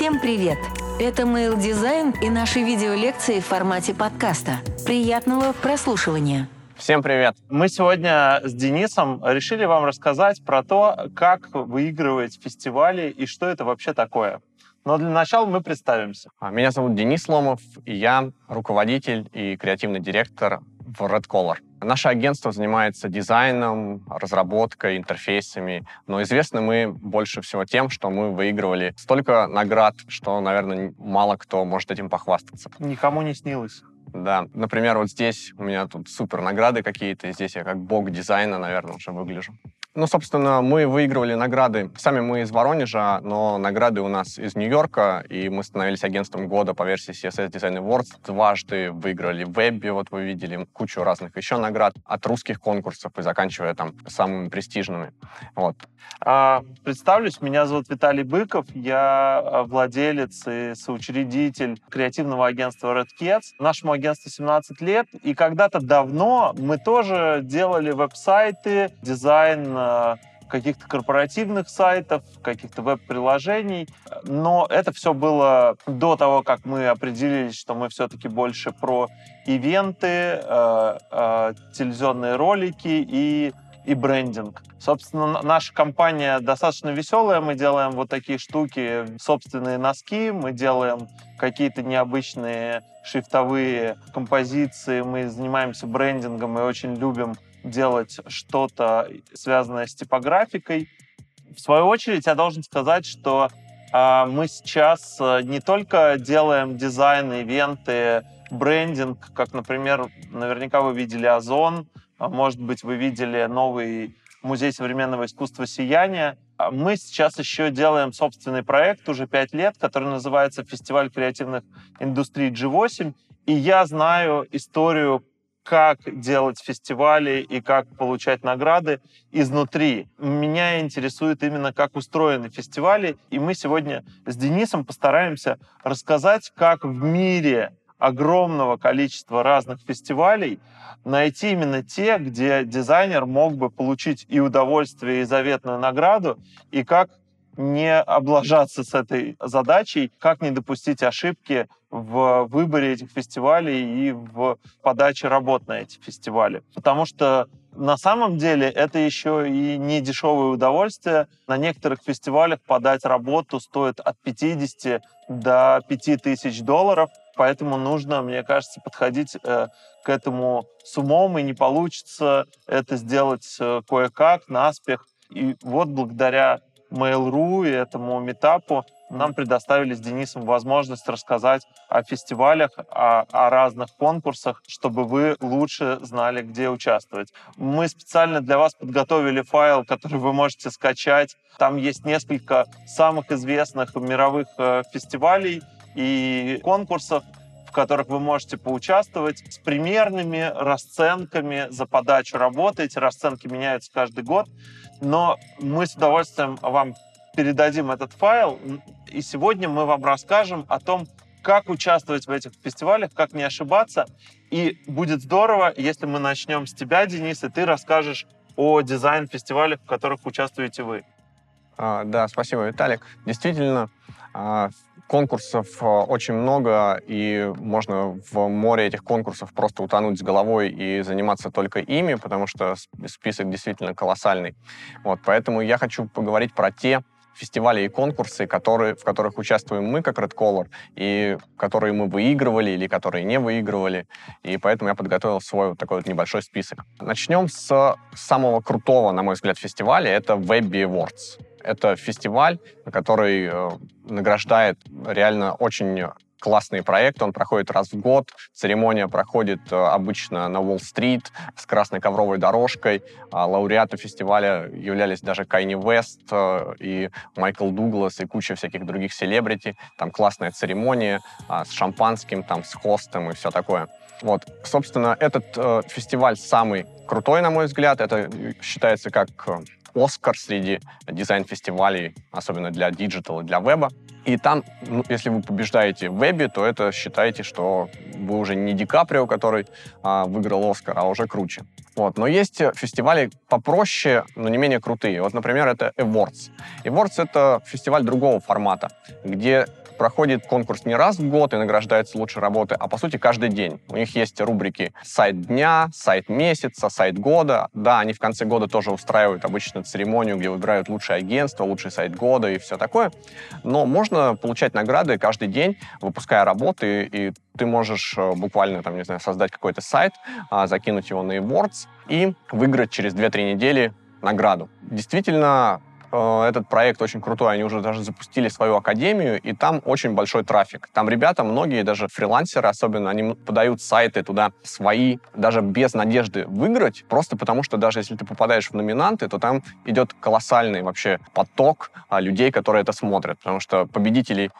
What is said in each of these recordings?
Всем привет! Это Mail Design и наши видеолекции в формате подкаста. Приятного прослушивания! Всем привет! Мы сегодня с Денисом решили вам рассказать про то, как выигрывать фестивали и что это вообще такое. Но для начала мы представимся. А, Меня зовут Денис Ломов, и я руководитель и креативный директор в Red Color. Наше агентство занимается дизайном, разработкой, интерфейсами, но известны мы больше всего тем, что мы выигрывали столько наград, что, наверное, мало кто может этим похвастаться. Никому не снилось. Да, например, вот здесь у меня тут супер награды какие-то, здесь я как бог дизайна, наверное, уже выгляжу. Ну, собственно, мы выигрывали награды. Сами мы из Воронежа, но награды у нас из Нью-Йорка, и мы становились агентством года по версии CSS Design Awards. Дважды выиграли в вебе, вот вы видели, кучу разных еще наград от русских конкурсов и заканчивая там самыми престижными. Вот. А, представлюсь, меня зовут Виталий Быков, я а, владелец и соучредитель креативного агентства Red Cats. Нашему агентству 17 лет, и когда-то давно мы тоже делали веб-сайты, дизайн каких-то корпоративных сайтов, каких-то веб-приложений. Но это все было до того, как мы определились, что мы все-таки больше про ивенты, э, э, телевизионные ролики и и брендинг. Собственно, наша компания достаточно веселая. Мы делаем вот такие штуки, собственные носки, мы делаем какие-то необычные шрифтовые композиции, мы занимаемся брендингом и очень любим делать что-то, связанное с типографикой. В свою очередь, я должен сказать, что э, мы сейчас э, не только делаем дизайн, ивенты, брендинг, как, например, наверняка вы видели Озон, а, может быть, вы видели новый музей современного искусства «Сияние». А мы сейчас еще делаем собственный проект уже пять лет, который называется «Фестиваль креативных индустрий G8». И я знаю историю как делать фестивали и как получать награды изнутри. Меня интересует именно, как устроены фестивали, и мы сегодня с Денисом постараемся рассказать, как в мире огромного количества разных фестивалей найти именно те, где дизайнер мог бы получить и удовольствие, и заветную награду, и как не облажаться с этой задачей, как не допустить ошибки в выборе этих фестивалей и в подаче работ на эти фестивали. Потому что на самом деле это еще и не дешевое удовольствие. На некоторых фестивалях подать работу стоит от 50 до 5000 долларов. Поэтому нужно, мне кажется, подходить э, к этому с умом, и не получится это сделать э, кое-как, наспех. И вот благодаря Mail.ru и этому метапу нам предоставили с Денисом возможность рассказать о фестивалях, о, о разных конкурсах, чтобы вы лучше знали, где участвовать. Мы специально для вас подготовили файл, который вы можете скачать. Там есть несколько самых известных мировых э, фестивалей и конкурсов, в которых вы можете поучаствовать с примерными расценками за подачу работы. Эти расценки меняются каждый год, но мы с удовольствием вам передадим этот файл, и сегодня мы вам расскажем о том, как участвовать в этих фестивалях, как не ошибаться. И будет здорово, если мы начнем с тебя, Денис, и ты расскажешь о дизайн-фестивалях, в которых участвуете вы. А, да, спасибо, Виталик. Действительно, а, конкурсов а, очень много, и можно в море этих конкурсов просто утонуть с головой и заниматься только ими, потому что список действительно колоссальный. Вот, поэтому я хочу поговорить про те фестивали и конкурсы, которые, в которых участвуем мы, как Red Color, и которые мы выигрывали или которые не выигрывали. И поэтому я подготовил свой вот такой вот небольшой список. Начнем с самого крутого, на мой взгляд, фестиваля. Это Webby Awards. Это фестиваль, который э, награждает реально очень классный проект, он проходит раз в год. Церемония проходит э, обычно на Уолл-стрит с красной ковровой дорожкой. А лауреаты фестиваля являлись даже Кайни Вест э, и Майкл Дуглас и куча всяких других селебрити. Там классная церемония а, с шампанским, там с хостом и все такое. Вот, собственно, этот э, фестиваль самый крутой, на мой взгляд. Это считается как э, Оскар среди дизайн-фестивалей, особенно для диджитала, для веба. И там, ну, если вы побеждаете в вебе, то это считайте, что вы уже не Ди Каприо, который а, выиграл Оскар, а уже круче. Вот. Но есть фестивали попроще, но не менее крутые. Вот, например, это Awwwards. Awwwards — это фестиваль другого формата, где проходит конкурс не раз в год и награждаются лучшие работы, а по сути каждый день. У них есть рубрики сайт дня, сайт месяца, сайт года. Да, они в конце года тоже устраивают обычно церемонию, где выбирают лучшее агентство, лучший сайт года и все такое. Но можно получать награды каждый день, выпуская работы, и ты можешь э, буквально, там, не знаю, создать какой-то сайт, а, закинуть его на Awards и выиграть через 2-3 недели награду. Действительно, этот проект очень крутой, они уже даже запустили свою академию, и там очень большой трафик. Там ребята, многие, даже фрилансеры особенно, они подают сайты туда свои, даже без надежды выиграть, просто потому что даже если ты попадаешь в номинанты, то там идет колоссальный вообще поток а, людей, которые это смотрят, потому что победителей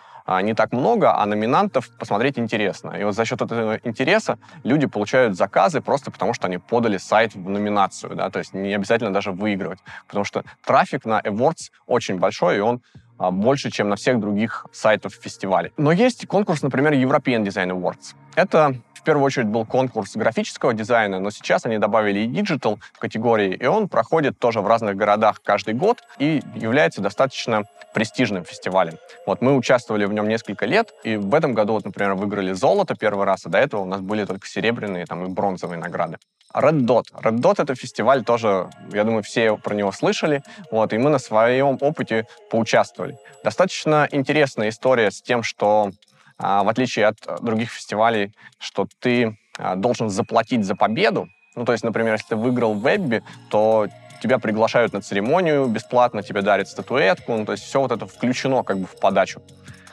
не так много, а номинантов посмотреть интересно. И вот за счет этого интереса люди получают заказы просто потому, что они подали сайт в номинацию, да, то есть не обязательно даже выигрывать, потому что трафик на Awards очень большой, и он а, больше, чем на всех других сайтах фестиваля. Но есть конкурс, например, European Design Awards. Это в первую очередь был конкурс графического дизайна, но сейчас они добавили и digital в категории, и он проходит тоже в разных городах каждый год и является достаточно престижным фестивалем. Вот мы участвовали в нем несколько лет, и в этом году, вот, например, выиграли золото первый раз, а до этого у нас были только серебряные там, и бронзовые награды. Red Dot. Red Dot — это фестиваль тоже, я думаю, все про него слышали, вот, и мы на своем опыте поучаствовали. Достаточно интересная история с тем, что в отличие от других фестивалей, что ты а, должен заплатить за победу. Ну, то есть, например, если ты выиграл в вебе, то тебя приглашают на церемонию бесплатно, тебе дарят статуэтку, ну, то есть все вот это включено как бы в подачу.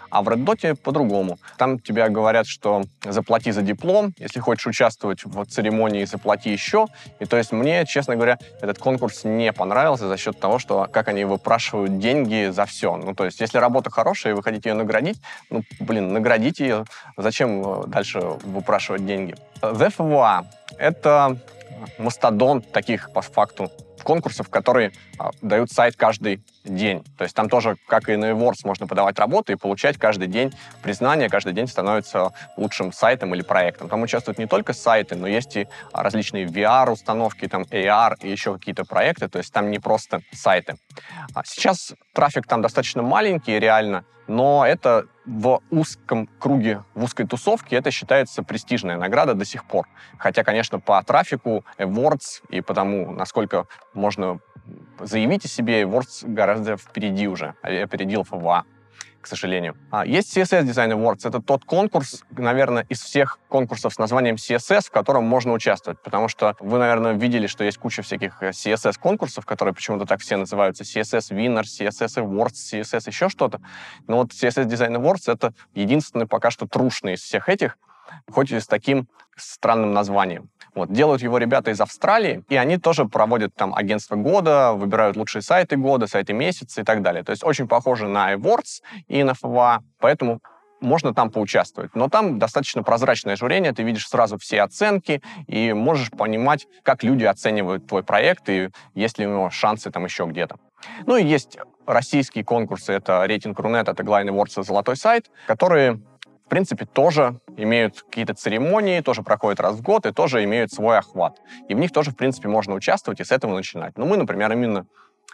А в Dot по-другому. Там тебе говорят, что заплати за диплом, если хочешь участвовать в церемонии, заплати еще. И то есть мне, честно говоря, этот конкурс не понравился за счет того, что как они выпрашивают деньги за все. Ну, то есть если работа хорошая, и вы хотите ее наградить, ну, блин, наградите ее. Зачем э, дальше выпрашивать деньги? The FWA — это мастодонт таких, по факту, конкурсов, которые а, дают сайт каждый день. То есть там тоже, как и на Awards, можно подавать работы и получать каждый день признание, каждый день становится лучшим сайтом или проектом. Там участвуют не только сайты, но есть и различные VR-установки, там AR и еще какие-то проекты, то есть там не просто сайты. А сейчас трафик там достаточно маленький, реально, но это в узком круге, в узкой тусовке это считается престижная награда до сих пор. Хотя, конечно, по трафику Awards и потому, насколько можно заявить о себе, Awards гораздо впереди уже, опередил ФВА к сожалению. А, есть CSS Design Awards. Это тот конкурс, наверное, из всех конкурсов с названием CSS, в котором можно участвовать. Потому что вы, наверное, видели, что есть куча всяких CSS-конкурсов, э, которые почему-то так все называются. CSS Winner, CSS Awards, CSS еще что-то. Но вот CSS Design Awards — это единственный пока что трушный из всех этих, хоть и с таким странным названием. Вот, делают его ребята из Австралии, и они тоже проводят там агентство года, выбирают лучшие сайты года, сайты месяца и так далее. То есть очень похоже на Awards и на FWA, поэтому можно там поучаствовать. Но там достаточно прозрачное журение, ты видишь сразу все оценки и можешь понимать, как люди оценивают твой проект и есть ли у него шансы там еще где-то. Ну и есть российские конкурсы, это рейтинг Рунет, это Glide Awards «Золотой сайт», которые в принципе, тоже имеют какие-то церемонии, тоже проходят раз в год и тоже имеют свой охват. И в них тоже, в принципе, можно участвовать и с этого начинать. Но мы, например, именно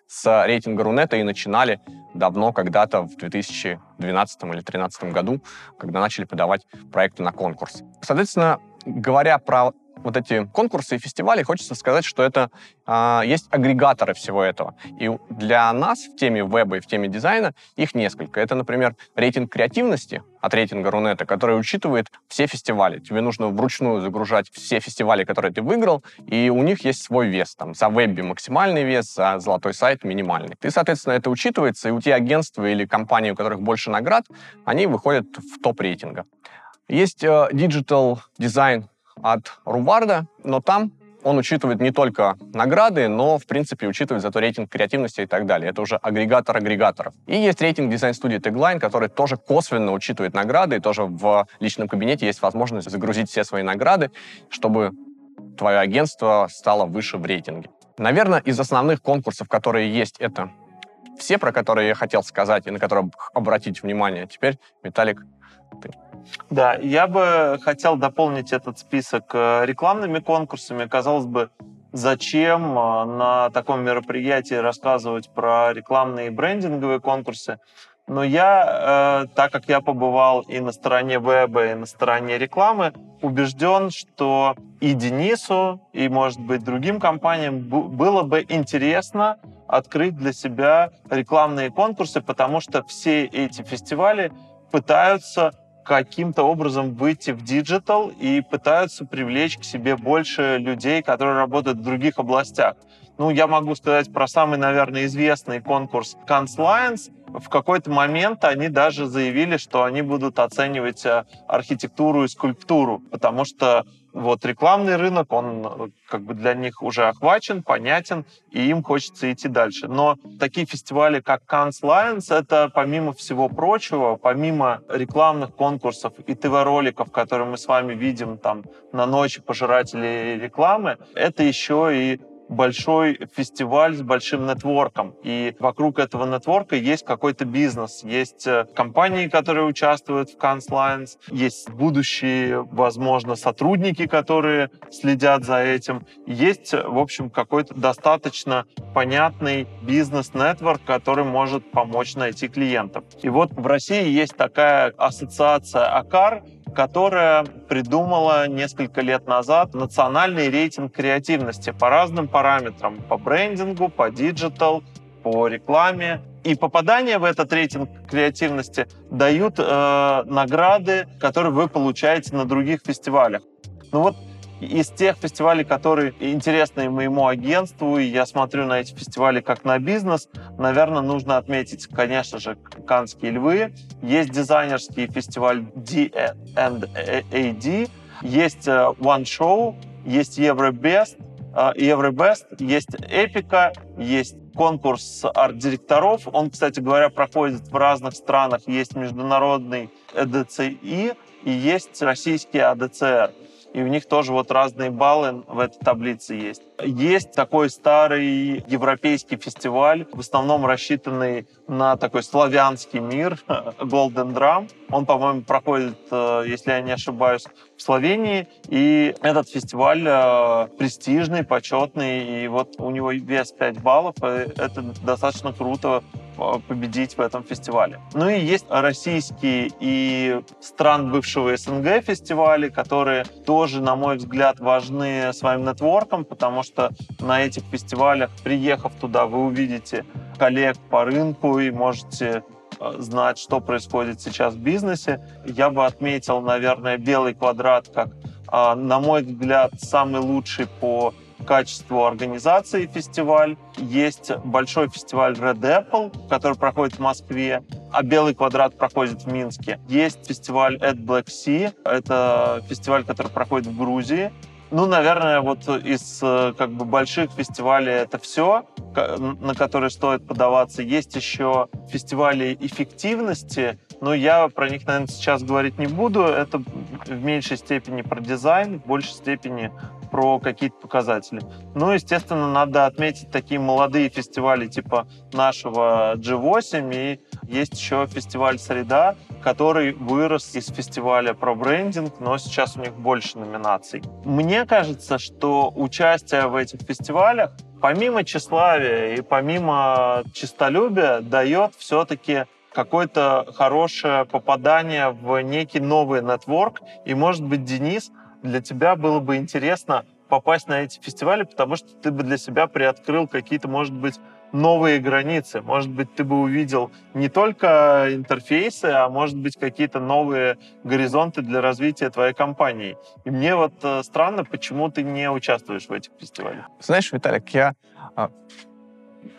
с рейтинга Рунета и начинали давно, когда-то в 2012 или 2013 году, когда начали подавать проекты на конкурс. Соответственно, говоря про вот эти конкурсы и фестивали, хочется сказать, что это а, есть агрегаторы всего этого. И для нас в теме веба и в теме дизайна их несколько. Это, например, рейтинг креативности от рейтинга Рунета, который учитывает все фестивали. Тебе нужно вручную загружать все фестивали, которые ты выиграл, и у них есть свой вес. Там за вебе максимальный вес, за золотой сайт минимальный. Ты, соответственно, это учитывается, и у тебя агентства или компании, у которых больше наград, они выходят в топ рейтинга. Есть э, digital design от Рубарда, но там он учитывает не только награды, но, в принципе, учитывает зато рейтинг креативности и так далее. Это уже агрегатор агрегаторов. И есть рейтинг дизайн-студии Tagline, который тоже косвенно учитывает награды, и тоже в личном кабинете есть возможность загрузить все свои награды, чтобы твое агентство стало выше в рейтинге. Наверное, из основных конкурсов, которые есть, это все, про которые я хотел сказать и на которые обратить внимание. Теперь, Виталик, ты. Да, я бы хотел дополнить этот список э, рекламными конкурсами. Казалось бы, зачем а, на таком мероприятии рассказывать про рекламные и брендинговые конкурсы. Но я, э, так как я побывал и на стороне веба, и на стороне рекламы, убежден, что и Денису, и, может быть, другим компаниям было бы интересно открыть для себя рекламные конкурсы, потому что все эти фестивали пытаются каким-то образом выйти в digital и пытаются привлечь к себе больше людей, которые работают в других областях. Ну, я могу сказать про самый, наверное, известный конкурс Lions. В какой-то момент они даже заявили, что они будут оценивать э, архитектуру и скульптуру, потому что вот рекламный рынок, он э, как бы для них уже охвачен, понятен, и им хочется идти дальше. Но такие фестивали, как Cannes Lions, это помимо всего прочего, помимо рекламных конкурсов и ТВ-роликов, которые мы с вами видим там на ночи пожирателей рекламы, это еще и большой фестиваль с большим нетворком. И вокруг этого нетворка есть какой-то бизнес. Есть э, компании, которые участвуют в Cannes Lions, есть будущие, возможно, сотрудники, которые следят за этим. Есть, в общем, какой-то достаточно понятный бизнес- network, который может помочь найти клиентов. И вот в России есть такая ассоциация АКАР, которая придумала несколько лет назад национальный рейтинг креативности по разным параметрам, по брендингу, по digital, по рекламе. И попадание в этот рейтинг креативности дают э, награды, которые вы получаете на других фестивалях. Ну вот из тех фестивалей, которые интересны моему агентству, и я смотрю на эти фестивали как на бизнес, наверное, нужно отметить, конечно же, Канские львы. Есть дизайнерский фестиваль D&AD, есть э, One Show, есть Евробест, э, Евробест, есть Эпика, есть конкурс арт-директоров. Он, кстати говоря, проходит в разных странах. Есть международный EDCI и есть российский АДЦР и у них тоже вот разные баллы в этой таблице есть. Есть такой старый европейский фестиваль, в основном рассчитанный на такой славянский мир, Golden Drum. Он, по-моему, проходит, э, если я не ошибаюсь, в Словении. И этот фестиваль э, престижный, почетный, и вот у него вес 5 баллов. Это достаточно круто победить в этом фестивале. Ну и есть российские и стран бывшего СНГ фестивали, которые тоже, на мой взгляд, важны своим нетворком, потому что на этих фестивалях, приехав туда, вы увидите коллег по рынку и можете э, знать, что происходит сейчас в бизнесе. Я бы отметил, наверное, белый квадрат как, э, на мой взгляд, самый лучший по качеству организации фестиваль. Есть большой фестиваль Red Apple, который проходит в Москве, а Белый квадрат проходит в Минске. Есть фестиваль At Black Sea, это фестиваль, который проходит в Грузии. Ну, наверное, вот из э, как бы больших фестивалей это все, на которые стоит подаваться. Есть еще фестивали эффективности, но я про них, наверное, сейчас говорить не буду. Это в меньшей степени про дизайн, в большей степени про какие-то показатели. Ну, естественно, надо отметить такие молодые фестивали типа нашего G8, и есть еще фестиваль «Среда», который вырос из фестиваля про брендинг, но сейчас у них больше номинаций. Мне кажется, что участие в этих фестивалях помимо тщеславия и помимо честолюбия дает все-таки какое-то хорошее попадание в некий новый нетворк. И, может быть, Денис — для тебя было бы интересно попасть на эти фестивали, потому что ты бы для себя приоткрыл какие-то, может быть, новые границы. Может быть, ты бы увидел не только интерфейсы, а может быть, какие-то новые горизонты для развития твоей компании. И мне вот э, странно, почему ты не участвуешь в этих фестивалях. Знаешь, Виталик, я а,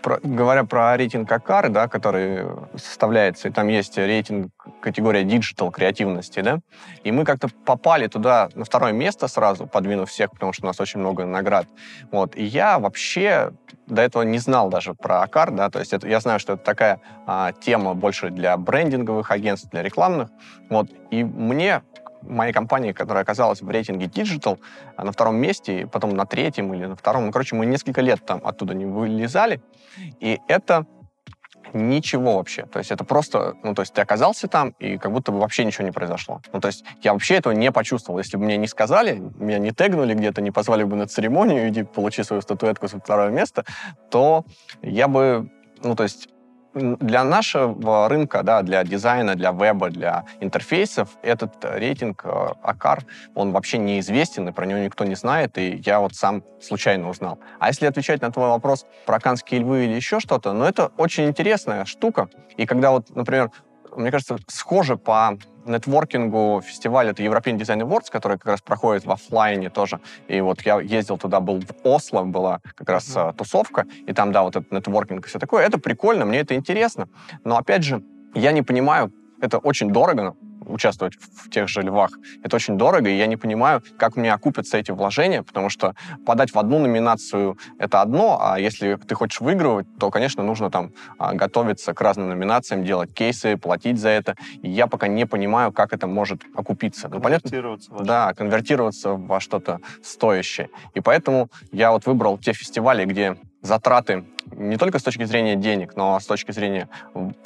про, говоря про рейтинг АКАР, да, который составляется, и там есть рейтинг категория digital креативности, да, и мы как-то попали туда на второе место сразу, подвинув всех, потому что у нас очень много наград. Вот. И я вообще до этого не знал даже про Акар, да, то есть это, я знаю, что это такая а, тема больше для брендинговых агентств, для рекламных, вот, и мне моей компании, которая оказалась в рейтинге Digital а, на втором месте, потом на третьем или на втором. Ну, короче, мы несколько лет там оттуда не вылезали. И это ничего вообще. То есть это просто, ну, то есть ты оказался там, и как будто бы вообще ничего не произошло. Ну, то есть я вообще этого не почувствовал. Если бы мне не сказали, меня не тегнули где-то, не позвали бы на церемонию, иди получи свою статуэтку со второе место, то я бы, ну, то есть для нашего рынка, да, для дизайна, для веба, для интерфейсов этот рейтинг АКАР, он вообще неизвестен, и про него никто не знает, и я вот сам случайно узнал. А если отвечать на твой вопрос про канские львы или еще что-то, ну, это очень интересная штука. И когда вот, например, мне кажется, схоже по нетворкингу фестиваль, это European Design Awards, который как раз проходит в офлайне тоже. И вот я ездил туда, был в Осло, была как раз mm-hmm. тусовка, и там, да, вот этот нетворкинг и все такое. Это прикольно, мне это интересно. Но, опять же, я не понимаю, это очень дорого, участвовать в тех же львах. Это очень дорого, и я не понимаю, как мне окупятся эти вложения, потому что подать в одну номинацию — это одно, а если ты хочешь выигрывать, то, конечно, нужно там а, готовиться к разным номинациям, делать кейсы, платить за это. И я пока не понимаю, как это может окупиться. Ну, конвертироваться. Понятно? Да, конвертироваться во что-то стоящее. И поэтому я вот выбрал те фестивали, где затраты не только с точки зрения денег, но с точки зрения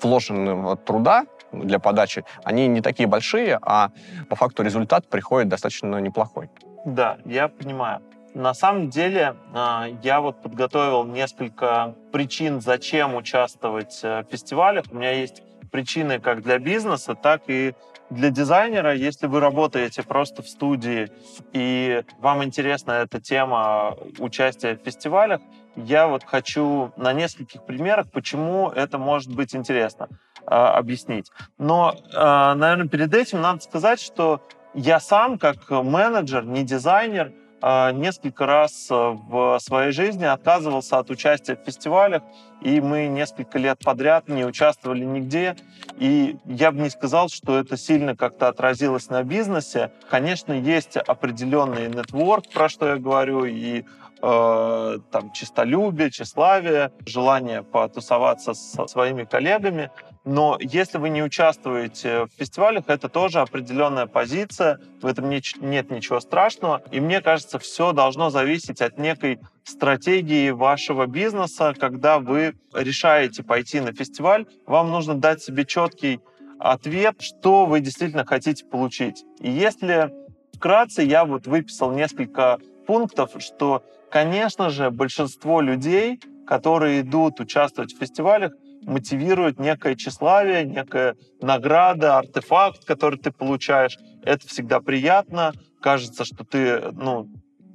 вложенного труда для подачи, они не такие большие, а по факту результат приходит достаточно неплохой. Да, я понимаю. На самом деле, а, я вот подготовил несколько причин, зачем участвовать э, в фестивалях. У меня есть причины как для бизнеса, так и для дизайнера. Если вы работаете просто в студии и вам интересна эта тема участия в фестивалях, я вот хочу на нескольких примерах, почему это может быть интересно. А, объяснить. Но, а, наверное, перед этим надо сказать, что я сам, как менеджер, не дизайнер, а, несколько раз в своей жизни отказывался от участия в фестивалях, и мы несколько лет подряд не участвовали нигде. И я бы не сказал, что это сильно как-то отразилось на бизнесе. Конечно, есть определенный нетворк, про что я говорю, и э, там чистолюбие, тщеславие, желание потусоваться со своими коллегами. Но если вы не участвуете в фестивалях, это тоже определенная позиция, в этом нет ничего страшного. И мне кажется, все должно зависеть от некой стратегии вашего бизнеса. Когда вы решаете пойти на фестиваль, вам нужно дать себе четкий ответ, что вы действительно хотите получить. И если вкратце я вот выписал несколько пунктов, что, конечно же, большинство людей, которые идут участвовать в фестивалях, мотивирует некое тщеславие, некая награда, артефакт, который ты получаешь. Это всегда приятно. Кажется, что ты ну,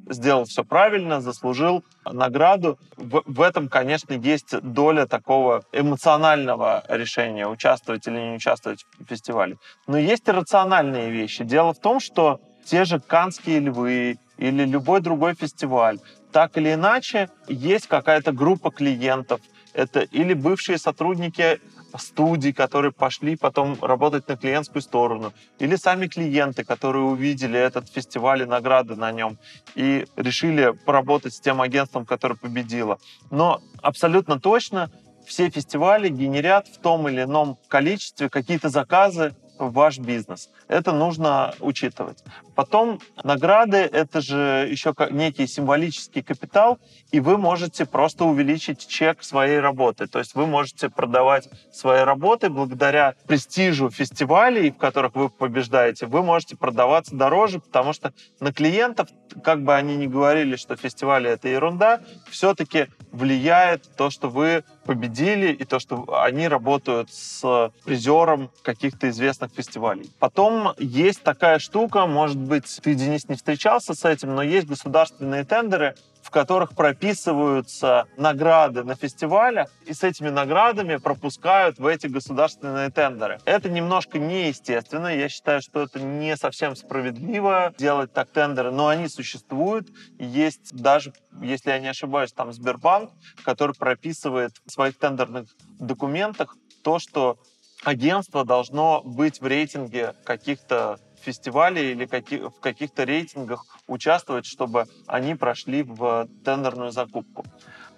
сделал все правильно, заслужил награду. В, в этом, конечно, есть доля такого эмоционального решения, участвовать или не участвовать в фестивале. Но есть и рациональные вещи. Дело в том, что те же Канские львы или любой другой фестиваль, так или иначе, есть какая-то группа клиентов, это или бывшие сотрудники студий, которые пошли потом работать на клиентскую сторону, или сами клиенты, которые увидели этот фестиваль и награды на нем и решили поработать с тем агентством, которое победило. Но абсолютно точно все фестивали генерят в том или ином количестве какие-то заказы в ваш бизнес. Это нужно учитывать. Потом награды — это же еще некий символический капитал, и вы можете просто увеличить чек своей работы. То есть вы можете продавать свои работы благодаря престижу фестивалей, в которых вы побеждаете, вы можете продаваться дороже, потому что на клиентов, как бы они ни говорили, что фестивали — это ерунда, все-таки влияет то, что вы победили, и то, что они работают с призером каких-то известных фестивалей. Потом есть такая штука, может быть, ты, Денис, не встречался с этим, но есть государственные тендеры, которых прописываются награды на фестивалях, и с этими наградами пропускают в эти государственные тендеры. Это немножко неестественно. Я считаю, что это не совсем справедливо делать так тендеры, но они существуют. Есть даже, если я не ошибаюсь, там Сбербанк, который прописывает в своих тендерных документах то, что агентство должно быть в рейтинге каких-то фестивалей или в каких-то рейтингах участвовать, чтобы они прошли в тендерную закупку.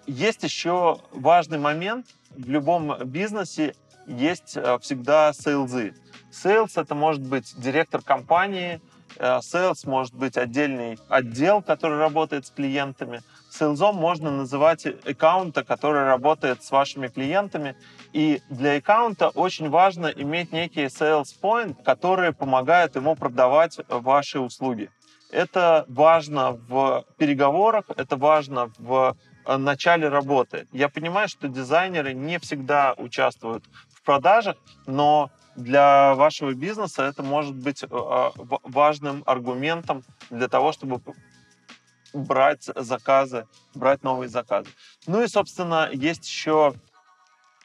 Есть еще важный момент. В любом бизнесе есть э, всегда сейлзы. Sales — это может быть директор компании, Sales э, может быть отдельный отдел, который работает с клиентами. Сейлзом можно называть аккаунта, который работает с вашими клиентами. И для аккаунта очень важно иметь некие sales point, которые помогают ему продавать ваши услуги. Это важно в переговорах, это важно в э, начале работы. Я понимаю, что дизайнеры не всегда участвуют в продажах, но для вашего бизнеса это может быть э, э, важным аргументом для того, чтобы брать заказы, брать новые заказы. Ну и, собственно, есть еще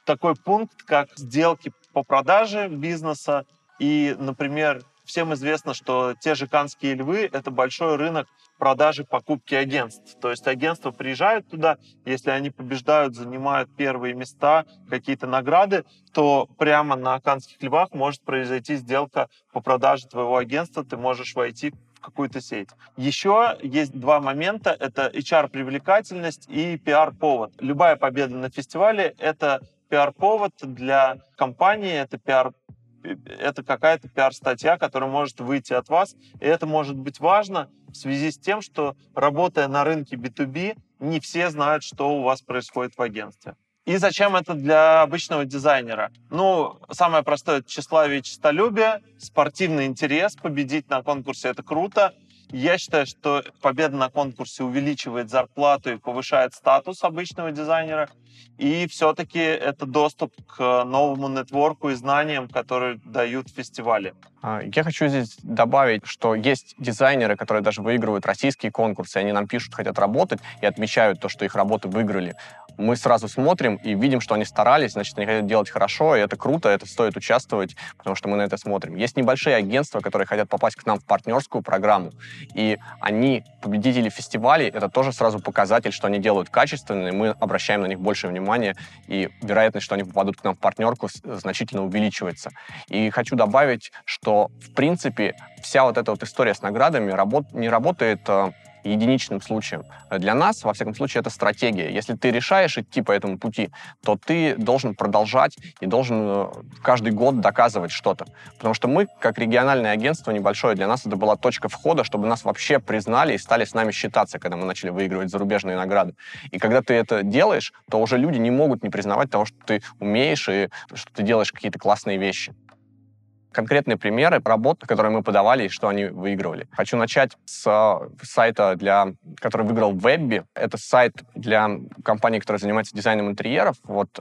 такой пункт, как сделки по продаже бизнеса. И, например, всем известно, что те же канские львы — это большой рынок продажи покупки агентств. То есть агентства приезжают туда, если они побеждают, занимают первые места, какие-то награды, то прямо на канских львах может произойти сделка по продаже твоего агентства, ты можешь войти какую-то сеть. Еще есть два момента. Это HR-привлекательность и пиар-повод. Любая победа на фестивале — это пиар-повод для компании, это пиар это какая-то пиар-статья, которая может выйти от вас. И это может быть важно в связи с тем, что работая на рынке B2B, не все знают, что у вас происходит в агентстве. И зачем это для обычного дизайнера? Ну, самое простое — тщеславие и честолюбие, спортивный интерес, победить на конкурсе — это круто. Я считаю, что победа на конкурсе увеличивает зарплату и повышает статус обычного дизайнера. И все-таки это доступ к новому нетворку и знаниям, которые дают фестивали. А, я хочу здесь добавить, что есть дизайнеры, которые даже выигрывают российские конкурсы, они нам пишут, хотят работать и отмечают то, что их работы выиграли. Мы сразу смотрим и видим, что они старались, значит, они хотят делать хорошо, и это круто, это стоит участвовать, потому что мы на это смотрим. Есть небольшие агентства, которые хотят попасть к нам в партнерскую программу, и они, победители фестивалей, это тоже сразу показатель, что они делают качественно, и мы обращаем на них больше внимания, и вероятность, что они попадут к нам в партнерку, значительно увеличивается. И хочу добавить, что в принципе, вся вот эта вот история с наградами работ, не работает э, единичным случаем. Для нас, во всяком случае, это стратегия. Если ты решаешь идти по этому пути, то ты должен продолжать и должен э, каждый год доказывать что-то. Потому что мы, как региональное агентство небольшое, для нас это была точка входа, чтобы нас вообще признали и стали с нами считаться, когда мы начали выигрывать зарубежные награды. И когда ты это делаешь, то уже люди не могут не признавать того, что ты умеешь и что ты делаешь какие-то классные вещи конкретные примеры работ, которые мы подавали и что они выигрывали. Хочу начать с э, сайта, для, который выиграл Webby. Это сайт для компании, которая занимается дизайном интерьеров. Вот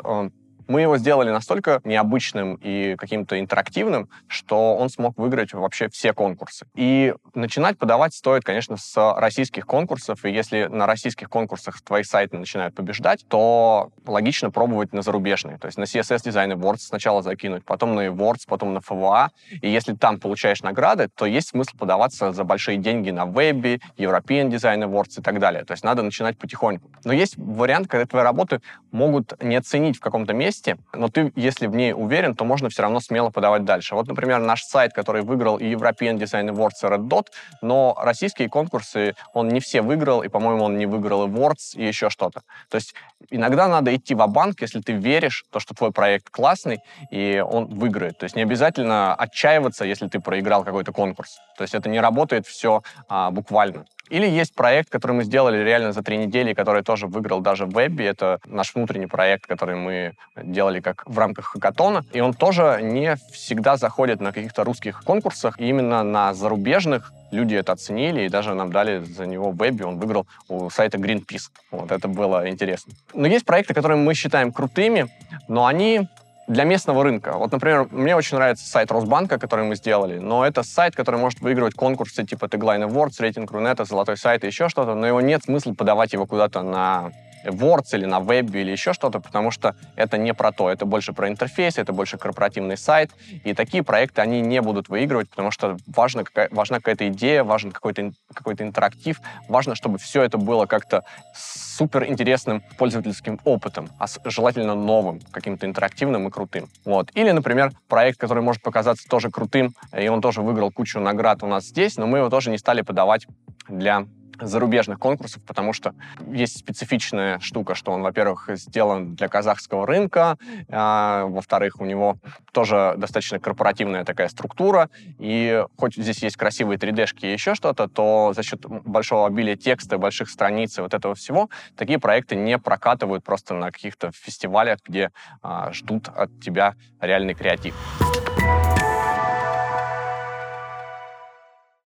мы его сделали настолько необычным и каким-то интерактивным, что он смог выиграть вообще все конкурсы. И начинать подавать стоит, конечно, с российских конкурсов. И если на российских конкурсах твои сайты начинают побеждать, то логично пробовать на зарубежные. То есть на CSS Design Awards сначала закинуть, потом на Awards, потом на ФВА. И если там получаешь награды, то есть смысл подаваться за большие деньги на Webby, European Design Awards и так далее. То есть надо начинать потихоньку. Но есть вариант, когда твои работы могут не оценить в каком-то месте, месте, но ты, если в ней уверен, то можно все равно смело подавать дальше. Вот, например, наш сайт, который выиграл и European Design Awards, и Red Dot, но российские конкурсы он не все выиграл, и, по-моему, он не выиграл Awards и еще что-то. То есть иногда надо идти в банк если ты веришь, то, что твой проект классный, и он выиграет. То есть не обязательно отчаиваться, если ты проиграл какой-то конкурс. То есть это не работает все а, буквально. Или есть проект, который мы сделали реально за три недели, который тоже выиграл даже в вебе. Это наш внутренний проект, который мы делали как в рамках хакатона. И он тоже не всегда заходит на каких-то русских конкурсах. И именно на зарубежных люди это оценили и даже нам дали за него в вебе. Он выиграл у сайта Greenpeace. Вот это было интересно. Но есть проекты, которые мы считаем крутыми, но они для местного рынка. Вот, например, мне очень нравится сайт Росбанка, который мы сделали, но это сайт, который может выигрывать конкурсы типа Tagline Awards, рейтинг Рунета, Золотой сайт и еще что-то, но его нет смысла подавать его куда-то на Words или на вебе или еще что-то, потому что это не про то, это больше про интерфейс, это больше корпоративный сайт, и такие проекты, они не будут выигрывать, потому что важно, какая, важна какая-то идея, важен какой-то какой интерактив, важно, чтобы все это было как-то супер интересным пользовательским опытом, а желательно новым, каким-то интерактивным и крутым. Вот. Или, например, проект, который может показаться тоже крутым, и он тоже выиграл кучу наград у нас здесь, но мы его тоже не стали подавать для зарубежных конкурсов, потому что есть специфичная штука, что он, во-первых, сделан для казахского рынка, а, во-вторых, у него тоже достаточно корпоративная такая структура, и хоть здесь есть красивые 3D-шки и еще что-то, то за счет большого обилия текста, больших страниц и вот этого всего, такие проекты не прокатывают просто на каких-то фестивалях, где а, ждут от тебя реальный креатив.